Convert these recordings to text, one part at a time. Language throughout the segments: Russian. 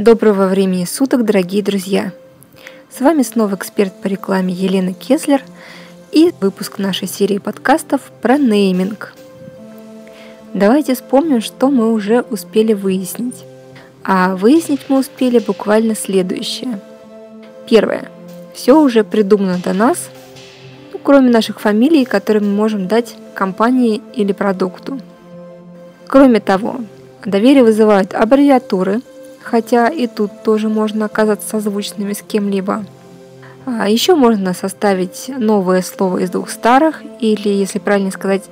Доброго времени суток, дорогие друзья! С вами снова эксперт по рекламе Елена Кеслер и выпуск нашей серии подкастов про нейминг. Давайте вспомним, что мы уже успели выяснить. А выяснить мы успели буквально следующее. Первое. Все уже придумано до нас, ну, кроме наших фамилий, которые мы можем дать компании или продукту. Кроме того, доверие вызывают аббревиатуры, хотя и тут тоже можно оказаться созвучными с кем-либо. А еще можно составить новое слово из двух старых, или, если правильно сказать,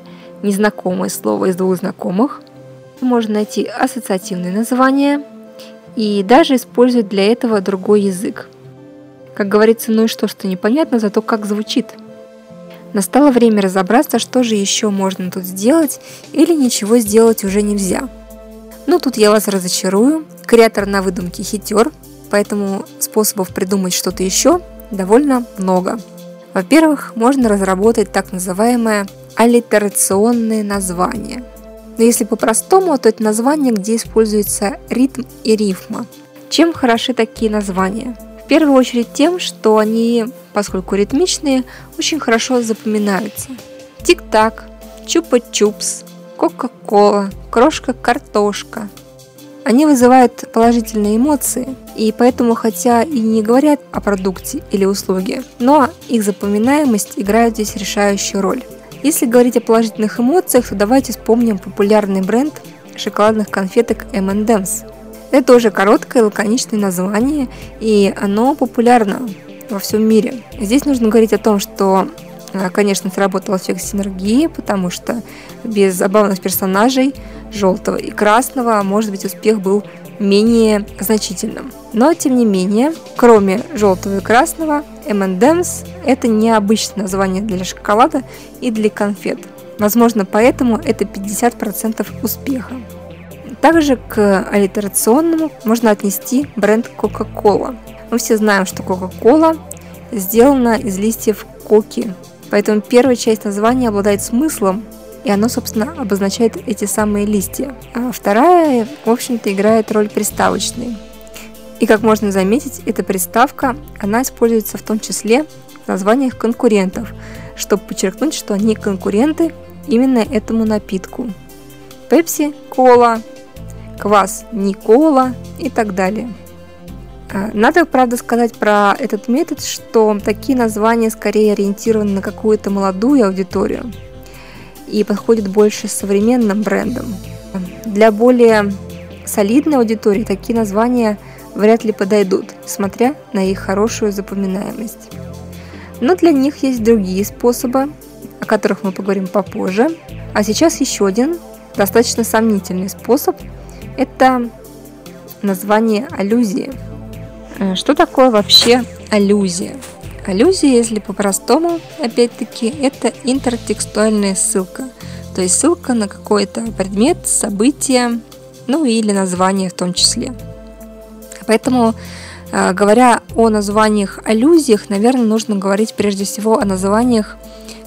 незнакомое слово из двух знакомых. Можно найти ассоциативные названия и даже использовать для этого другой язык. Как говорится, ну и что, что непонятно, зато как звучит. Настало время разобраться, что же еще можно тут сделать или ничего сделать уже нельзя. Тут я вас разочарую. Креатор на выдумке хитер, поэтому способов придумать что-то еще довольно много. Во-первых, можно разработать так называемое аллитерационное название. Но если по-простому, то это название, где используется ритм и рифма. Чем хороши такие названия? В первую очередь тем, что они, поскольку ритмичные, очень хорошо запоминаются. Тик-так, чупа-чупс, кока-кола, крошка-картошка. Они вызывают положительные эмоции, и поэтому, хотя и не говорят о продукте или услуге, но их запоминаемость играет здесь решающую роль. Если говорить о положительных эмоциях, то давайте вспомним популярный бренд шоколадных конфеток M&M's. Это тоже короткое лаконичное название, и оно популярно во всем мире. Здесь нужно говорить о том, что, конечно, сработал эффект синергии, потому что без забавных персонажей желтого и красного, может быть, успех был менее значительным. Но, тем не менее, кроме желтого и красного, M&M's – это необычное название для шоколада и для конфет. Возможно, поэтому это 50% успеха. Также к аллитерационному можно отнести бренд Coca-Cola. Мы все знаем, что Coca-Cola сделана из листьев коки, поэтому первая часть названия обладает смыслом, и оно, собственно, обозначает эти самые листья. А вторая, в общем-то, играет роль приставочной. И как можно заметить, эта приставка, она используется в том числе в названиях конкурентов, чтобы подчеркнуть, что они конкуренты именно этому напитку. Пепси, кола, квас Никола и так далее. А, надо, правда, сказать про этот метод, что такие названия скорее ориентированы на какую-то молодую аудиторию – и подходит больше современным брендам. Для более солидной аудитории такие названия вряд ли подойдут, смотря на их хорошую запоминаемость. Но для них есть другие способы, о которых мы поговорим попозже. А сейчас еще один достаточно сомнительный способ – это название аллюзии. Э, что такое вообще аллюзия? Аллюзия, если по-простому, опять-таки, это интертекстуальная ссылка. То есть ссылка на какой-то предмет, событие, ну или название в том числе. Поэтому, э, говоря о названиях аллюзиях, наверное, нужно говорить прежде всего о названиях,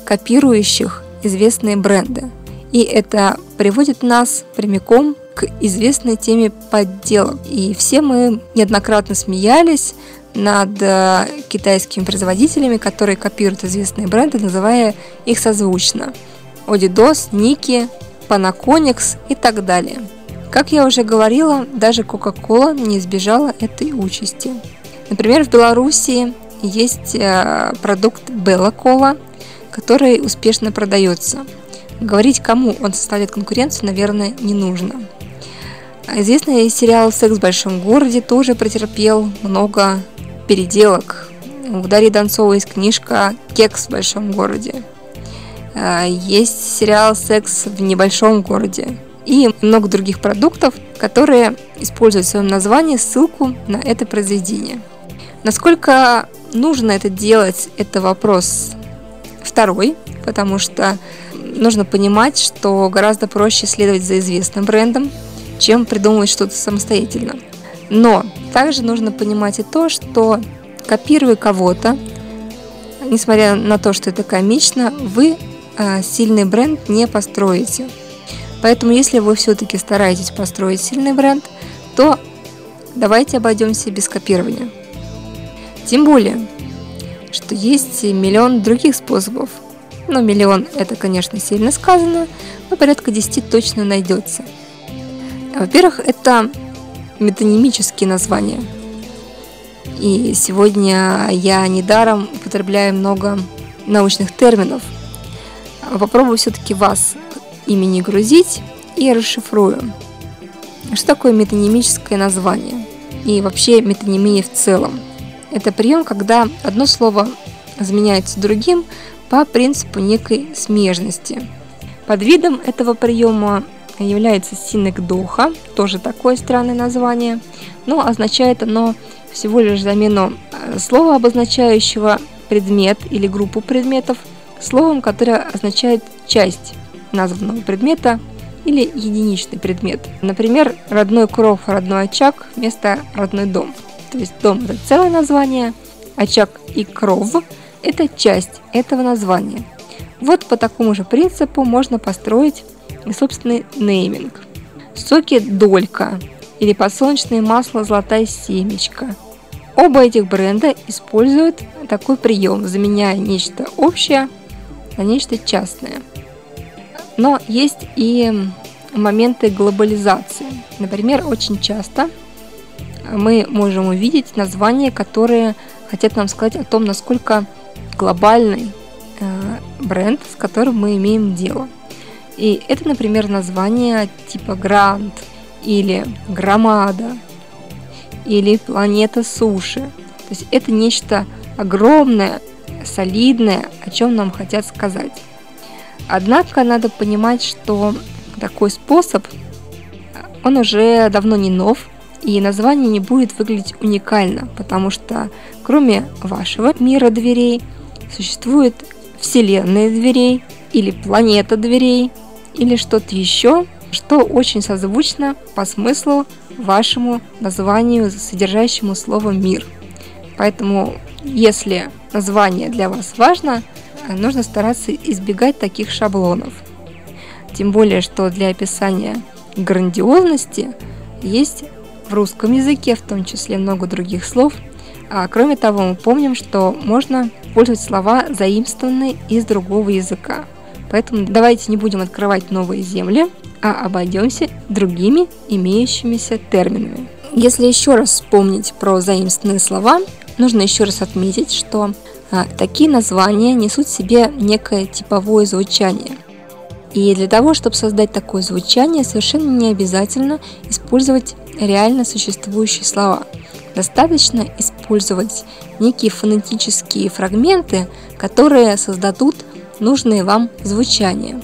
копирующих известные бренды. И это приводит нас прямиком к известной теме подделок. И все мы неоднократно смеялись над э, китайскими производителями, которые копируют известные бренды, называя их созвучно. Odidос, Nike, Panaconix и так далее. Как я уже говорила, даже Coca-Cola не избежала этой участи. Например, в Беларуси есть э, продукт Bella Cola, который успешно продается. Говорить, кому он составляет конкуренцию, наверное, не нужно. Известный сериал «Секс в большом городе» тоже претерпел много переделок. У Дарьи Донцовой есть книжка «Кекс в большом городе». А, есть сериал «Секс в небольшом городе» и много других продуктов, которые используют в своем названии ссылку на это произведение. Насколько нужно это делать, это вопрос второй, потому что нужно понимать, что гораздо проще следовать за известным брендом, чем придумывать что-то самостоятельно. Но также нужно понимать и то, что копируя кого-то, несмотря на то, что это комично, вы э, сильный бренд не построите. Поэтому, если вы все-таки стараетесь построить сильный бренд, то давайте обойдемся без копирования. Тем более, что есть миллион других способов. Но миллион это, конечно, сильно сказано, но порядка 10 точно найдется. Во-первых, это метонимические названия. И сегодня я недаром употребляю много научных терминов. Попробую все-таки вас ими не грузить и расшифрую. Что такое метонимическое название? И вообще метонимия в целом. Это прием, когда одно слово заменяется другим по принципу некой смежности. Под видом этого приема является синекдоха, тоже такое странное название, но означает оно всего лишь замену э, слова, обозначающего предмет или группу предметов, словом, которое означает часть названного предмета или единичный предмет. Например, родной кров, родной очаг вместо родной дом. То есть дом – это целое название, очаг и кров – это часть этого названия. Вот по такому же принципу можно построить собственный нейминг. Соки «Долька» или подсолнечное масло «Золотая семечка». Оба этих бренда используют такой прием, заменяя нечто общее на нечто частное. Но есть и моменты глобализации. Например, очень часто мы можем увидеть названия, которые хотят нам сказать о том, насколько глобальный э, бренд, с которым мы имеем дело – и это, например, название типа Грант или Громада или Планета Суши. То есть это нечто огромное, солидное, о чем нам хотят сказать. Однако надо понимать, что такой способ, он уже давно не нов, и название не будет выглядеть уникально, потому что кроме вашего мира дверей существует вселенная дверей или планета дверей, или что-то еще, что очень созвучно по смыслу вашему названию, содержащему слово «мир». Поэтому, если название для вас важно, нужно стараться избегать таких шаблонов. Тем более, что для описания грандиозности есть в русском языке, в том числе много других слов. А кроме того, мы помним, что можно использовать слова, заимствованные из другого языка. Поэтому давайте не будем открывать новые земли, а обойдемся другими имеющимися терминами. Если еще раз вспомнить про заимственные слова, нужно еще раз отметить, что а, такие названия несут в себе некое типовое звучание. И для того, чтобы создать такое звучание, совершенно не обязательно использовать реально существующие слова. Достаточно использовать некие фонетические фрагменты, которые создадут нужные вам звучания.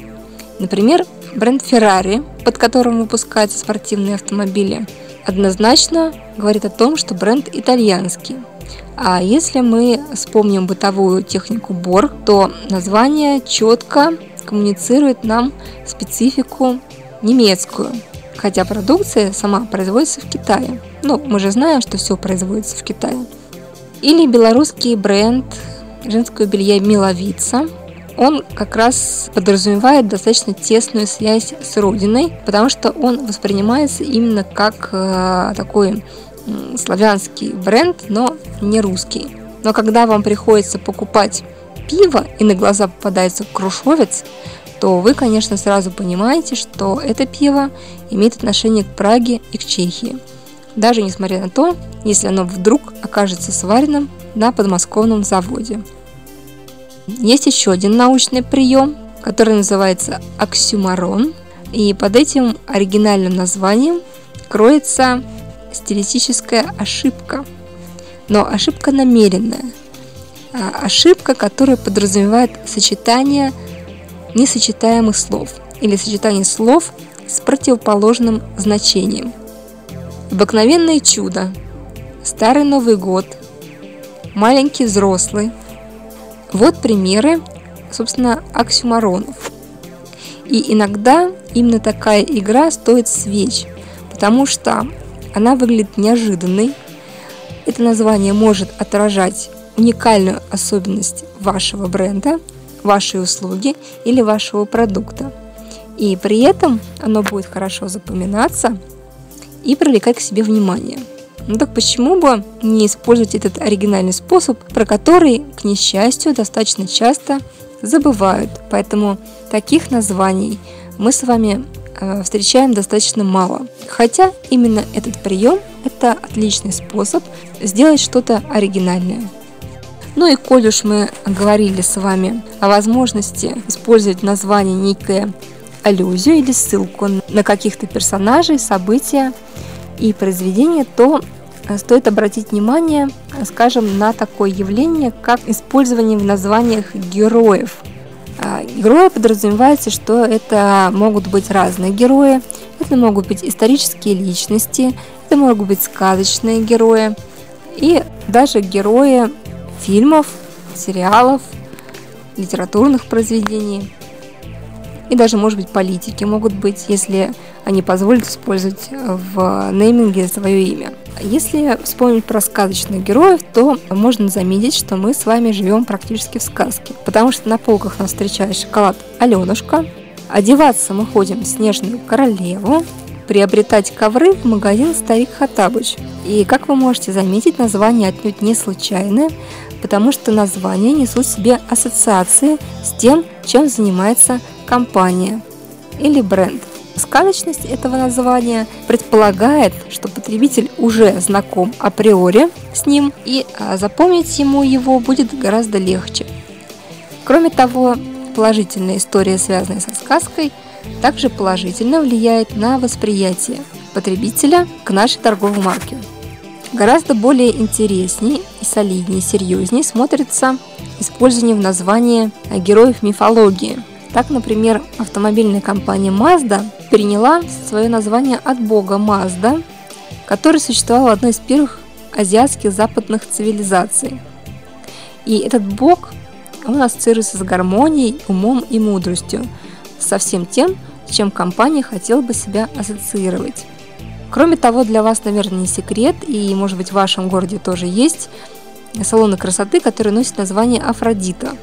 Например, бренд Ferrari, под которым выпускаются спортивные автомобили, однозначно говорит о том, что бренд итальянский. А если мы вспомним бытовую технику Borg, то название четко коммуницирует нам специфику немецкую, хотя продукция сама производится в Китае. Ну, мы же знаем, что все производится в Китае. Или белорусский бренд женского белья Миловица, он как раз подразумевает достаточно тесную связь с родиной, потому что он воспринимается именно как э, такой э, славянский бренд, но не русский. Но когда вам приходится покупать пиво и на глаза попадается крушовец, то вы, конечно, сразу понимаете, что это пиво имеет отношение к Праге и к Чехии. Даже несмотря на то, если оно вдруг окажется сваренным на подмосковном заводе. Есть еще один научный прием, который называется оксюмарон. И под этим оригинальным названием кроется стилистическая ошибка. Но ошибка намеренная. А ошибка, которая подразумевает сочетание несочетаемых слов или сочетание слов с противоположным значением. Обыкновенное чудо, Старый Новый год, маленький взрослый – вот примеры, собственно, оксюмаронов. И иногда именно такая игра стоит свеч, потому что она выглядит неожиданной. Это название может отражать уникальную особенность вашего бренда, вашей услуги или вашего продукта. И при этом оно будет хорошо запоминаться и привлекать к себе внимание. Ну так почему бы не использовать этот оригинальный способ, про который, к несчастью, достаточно часто забывают. Поэтому таких названий мы с вами э, встречаем достаточно мало. Хотя именно этот прием – это отличный способ сделать что-то оригинальное. Ну и коль уж мы говорили с вами о возможности использовать название некое аллюзию или ссылку на каких-то персонажей, события и произведения, то стоит обратить внимание, скажем, на такое явление, как использование в названиях героев. А, герои подразумевается, что это могут быть разные герои, это могут быть исторические личности, это могут быть сказочные герои и даже герои фильмов, сериалов, литературных произведений. И даже, может быть, политики могут быть, если они позволят использовать в нейминге свое имя. Если вспомнить про сказочных героев, то можно заметить, что мы с вами живем практически в сказке. Потому что на полках нас встречает шоколад Аленушка, одеваться мы ходим в снежную королеву, приобретать ковры в магазин Старик Хатабыч. И, как вы можете заметить, название отнюдь не случайное, потому что названия несут в себе ассоциации с тем, чем занимается компания или бренд. Сказочность этого названия предполагает, что потребитель уже знаком априори с ним, и а, запомнить ему его будет гораздо легче. Кроме того, положительная история, связанная со сказкой, также положительно влияет на восприятие потребителя к нашей торговой марке. Гораздо более интереснее и солиднее, серьезнее смотрится использование в названии героев мифологии. Так, например, автомобильная компания Mazda приняла свое название от бога Мазда, который существовал в одной из первых азиатских западных цивилизаций. И этот бог, он ассоциируется с гармонией, умом и мудростью, со всем тем, с чем компания хотела бы себя ассоциировать. Кроме того, для вас, наверное, не секрет, и, может быть, в вашем городе тоже есть салоны красоты, которые носят название Афродита.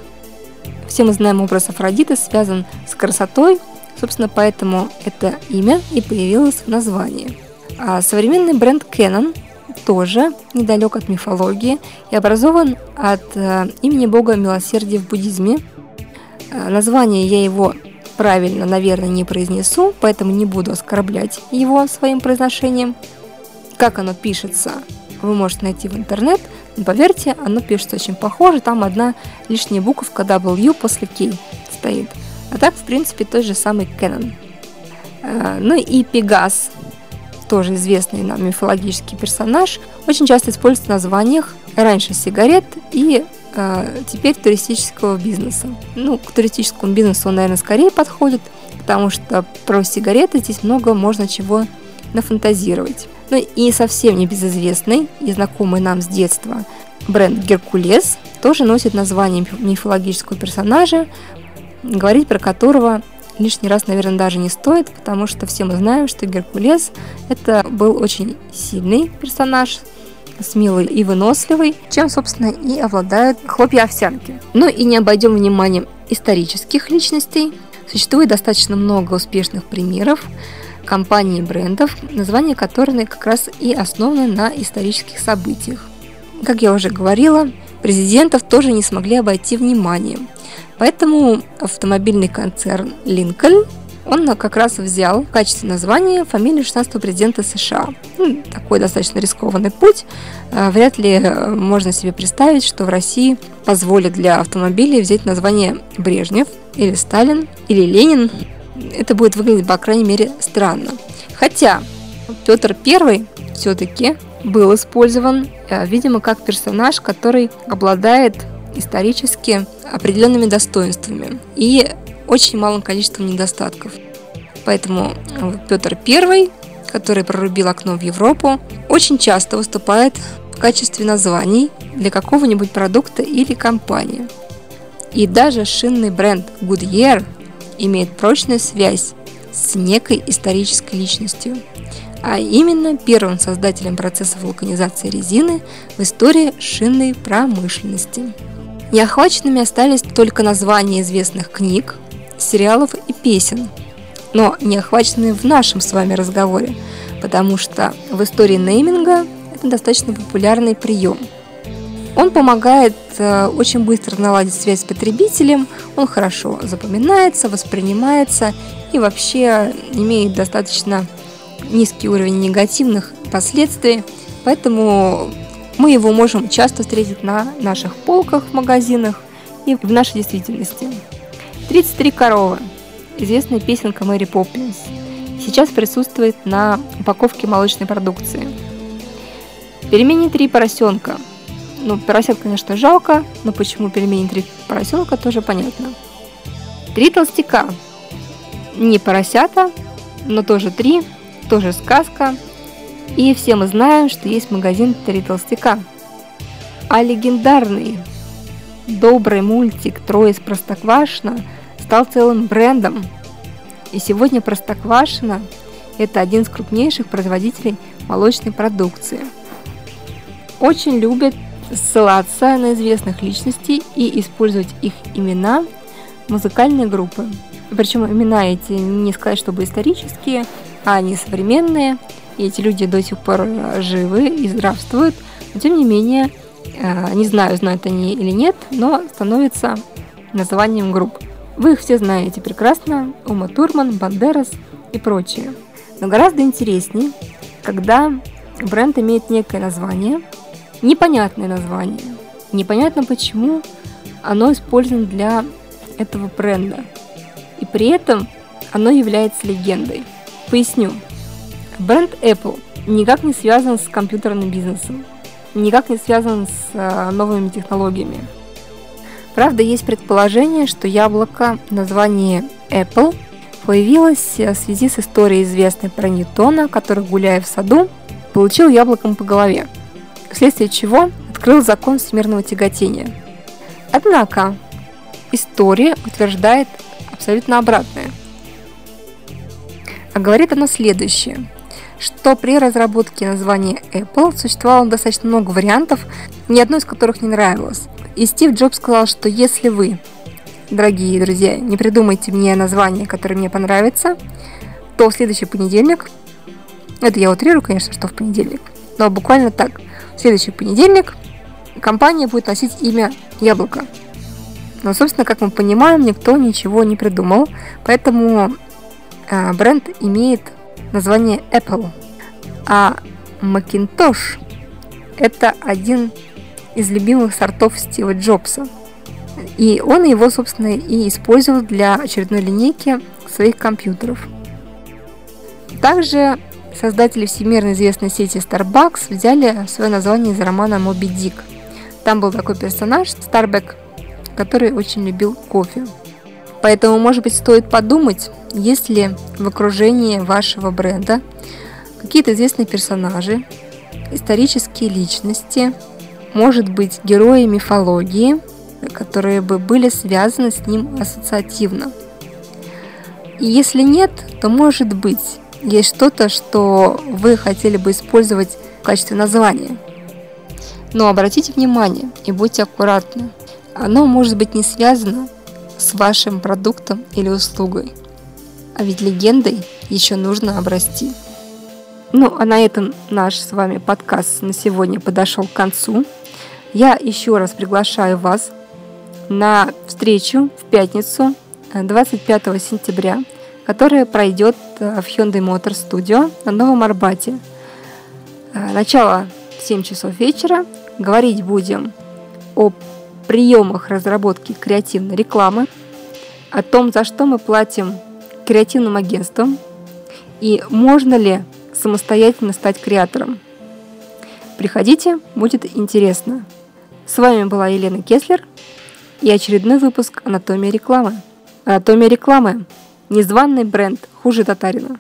Все мы знаем образ Афродиты, связан с красотой, собственно, поэтому это имя и появилось в названии. А современный бренд Canon тоже недалек от мифологии и образован от э, имени бога милосердия в буддизме. Э, название я его правильно, наверное, не произнесу, поэтому не буду оскорблять его своим произношением. Как оно пишется, вы можете найти в интернет, но поверьте, оно пишется очень похоже, там одна лишняя буковка W после K стоит. А так, в принципе, тот же самый Canon. Э, ну и Пегас, тоже известный нам мифологический персонаж, очень часто используется в названиях раньше сигарет и теперь туристического бизнеса. Ну, к туристическому бизнесу он, наверное, скорее подходит, потому что про сигареты здесь много можно чего нафантазировать. Ну и совсем небезызвестный и знакомый нам с детства бренд Геркулес тоже носит название мифологического персонажа, говорить про которого лишний раз, наверное, даже не стоит, потому что все мы знаем, что Геркулес это был очень сильный персонаж, смелый и выносливый, чем, собственно, и обладают хлопья овсянки. Ну и не обойдем вниманием исторических личностей. Существует достаточно много успешных примеров компаний и брендов, названия которых как раз и основаны на исторических событиях. Как я уже говорила, президентов тоже не смогли обойти вниманием. Поэтому автомобильный концерн Lincoln он как раз взял в качестве названия фамилию 16-го президента США. Ну, такой достаточно рискованный путь. А, вряд ли э, можно себе представить, что в России позволят для автомобилей взять название Брежнев или Сталин или Ленин. Это будет выглядеть, по крайней мере, странно. Хотя Петр I все-таки был использован, э, видимо, как персонаж, который обладает исторически определенными достоинствами и очень малым количеством недостатков. Поэтому э, Петр I, который прорубил окно в Европу, очень часто выступает в качестве названий для какого-нибудь продукта или компании. И даже шинный бренд Goodyear имеет прочную связь с некой исторической личностью, а именно первым создателем процесса вулканизации резины в истории шинной промышленности. Неохваченными остались только названия известных книг, сериалов и песен. но не охвачены в нашем с вами разговоре, потому что в истории нейминга это достаточно популярный прием. Он помогает э, очень быстро наладить связь с потребителем, он хорошо запоминается, воспринимается и вообще имеет достаточно низкий уровень негативных последствий, поэтому мы его можем часто встретить на наших полках магазинах и в нашей действительности. 33 коровы. Известная песенка Мэри Поппинс. Сейчас присутствует на упаковке молочной продукции. Пельмени три поросенка. Ну, поросят, конечно, жалко, но почему пельмени три поросенка, тоже понятно. Три толстяка. Не поросята, но тоже три, тоже сказка. И все мы знаем, что есть магазин «Три толстяка». А легендарный добрый мультик «Трое из Простоквашино» стал целым брендом. И сегодня Простоквашино – это один из крупнейших производителей молочной продукции. Очень любят ссылаться на известных личностей и использовать их имена музыкальные группы. Причем имена эти не сказать, чтобы исторические, а они современные. И эти люди до сих пор живы и здравствуют. Но тем не менее, не знаю, знают они или нет, но становится названием групп. Вы их все знаете прекрасно, Ума Турман, Бандерас и прочие. Но гораздо интереснее, когда бренд имеет некое название, непонятное название. Непонятно почему оно использовано для этого бренда. И при этом оно является легендой. Поясню. Бренд Apple никак не связан с компьютерным бизнесом никак не связан с э, новыми технологиями. Правда, есть предположение, что яблоко в названии Apple появилось в связи с историей известной про Ньютона, который, гуляя в саду, получил яблоком по голове, вследствие чего открыл закон всемирного тяготения. Однако история утверждает абсолютно обратное. А говорит оно следующее – что при разработке названия Apple существовало достаточно много вариантов, ни одной из которых не нравилось. И Стив Джобс сказал, что если вы, дорогие друзья, не придумаете мне название, которое мне понравится, то в следующий понедельник, это я утрирую, конечно, что в понедельник, но буквально так, в следующий понедельник компания будет носить имя Яблоко. Но, собственно, как мы понимаем, никто ничего не придумал, поэтому э, бренд имеет название Apple. А Macintosh – это один из любимых сортов Стива Джобса. И он его, собственно, и использовал для очередной линейки своих компьютеров. Также создатели всемирно известной сети Starbucks взяли свое название из романа «Моби Дик». Там был такой персонаж, Старбек, который очень любил кофе. Поэтому, может быть, стоит подумать, есть ли в окружении вашего бренда какие-то известные персонажи, исторические личности, может быть, герои мифологии, которые бы были связаны с ним ассоциативно. И если нет, то может быть, есть что-то, что вы хотели бы использовать в качестве названия. Но обратите внимание и будьте аккуратны. Оно может быть не связано с вашим продуктом или услугой. А ведь легендой еще нужно обрасти. Ну, а на этом наш с вами подкаст на сегодня подошел к концу. Я еще раз приглашаю вас на встречу в пятницу 25 э, сентября, которая пройдет э, в Hyundai Motor Studio на Новом Арбате. Э, начало в 7 часов вечера. Говорить будем о приемах разработки креативной рекламы, о том, за что мы платим креативным агентствам и можно ли самостоятельно стать креатором. Приходите, будет интересно. С вами была Елена Кеслер и очередной выпуск «Анатомия рекламы». «Анатомия рекламы» – незваный бренд хуже татарина.